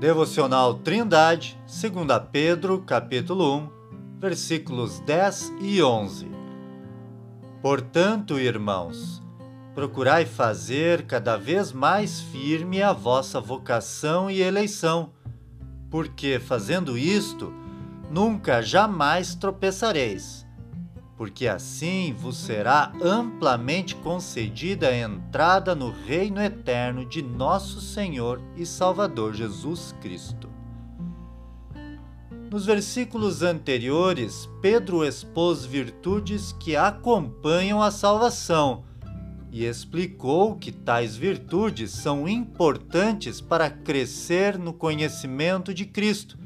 Devocional Trindade, 2 Pedro, capítulo 1, versículos 10 e 11. Portanto, irmãos, procurai fazer cada vez mais firme a vossa vocação e eleição, porque fazendo isto, nunca jamais tropeçareis porque assim vos será amplamente concedida a entrada no reino eterno de nosso Senhor e Salvador Jesus Cristo. Nos versículos anteriores, Pedro expôs virtudes que acompanham a salvação e explicou que tais virtudes são importantes para crescer no conhecimento de Cristo.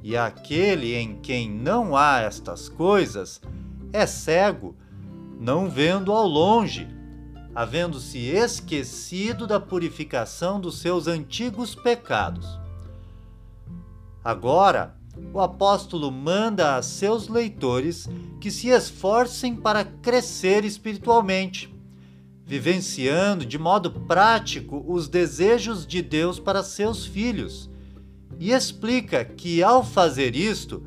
E aquele em quem não há estas coisas, é cego, não vendo ao longe, havendo-se esquecido da purificação dos seus antigos pecados. Agora, o apóstolo manda a seus leitores que se esforcem para crescer espiritualmente, vivenciando de modo prático os desejos de Deus para seus filhos, e explica que ao fazer isto,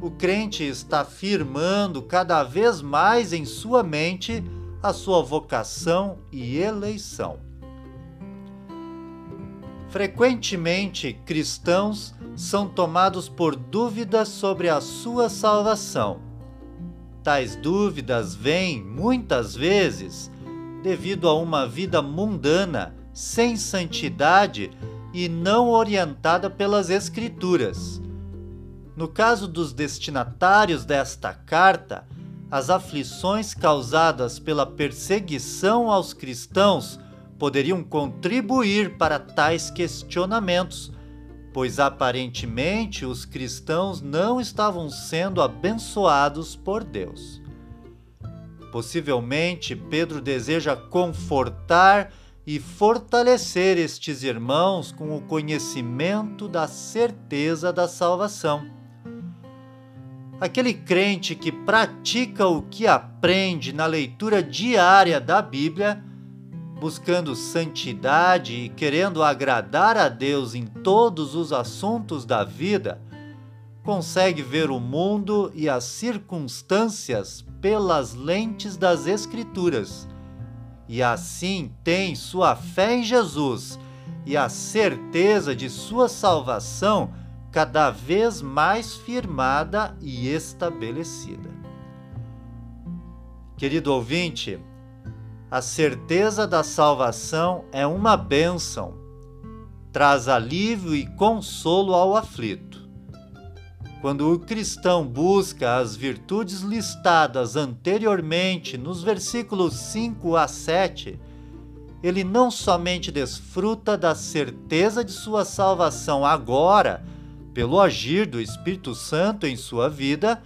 o crente está firmando cada vez mais em sua mente a sua vocação e eleição. Frequentemente, cristãos são tomados por dúvidas sobre a sua salvação. Tais dúvidas vêm, muitas vezes, devido a uma vida mundana, sem santidade e não orientada pelas Escrituras no caso dos destinatários desta carta, as aflições causadas pela perseguição aos cristãos poderiam contribuir para tais questionamentos, pois aparentemente os cristãos não estavam sendo abençoados por Deus. Possivelmente, Pedro deseja confortar e fortalecer estes irmãos com o conhecimento da certeza da salvação aquele crente que pratica o que aprende na leitura diária da Bíblia, buscando santidade e querendo agradar a Deus em todos os assuntos da vida, consegue ver o mundo e as circunstâncias pelas lentes das Escrituras. E assim tem sua fé em Jesus e a certeza de sua salvação cada vez mais firmada e estabelecida. Querido ouvinte, a certeza da salvação é uma bênção, traz alívio e consolo ao aflito. Quando o cristão busca as virtudes listadas anteriormente nos versículos 5 a 7, ele não somente desfruta da certeza de sua salvação agora, pelo agir do Espírito Santo em sua vida,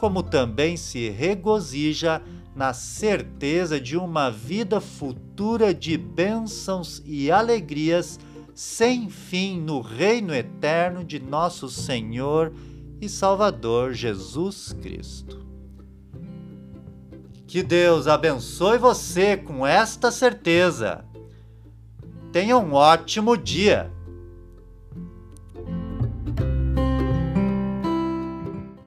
como também se regozija na certeza de uma vida futura de bênçãos e alegrias sem fim no reino eterno de nosso Senhor e Salvador Jesus Cristo. Que Deus abençoe você com esta certeza. Tenha um ótimo dia!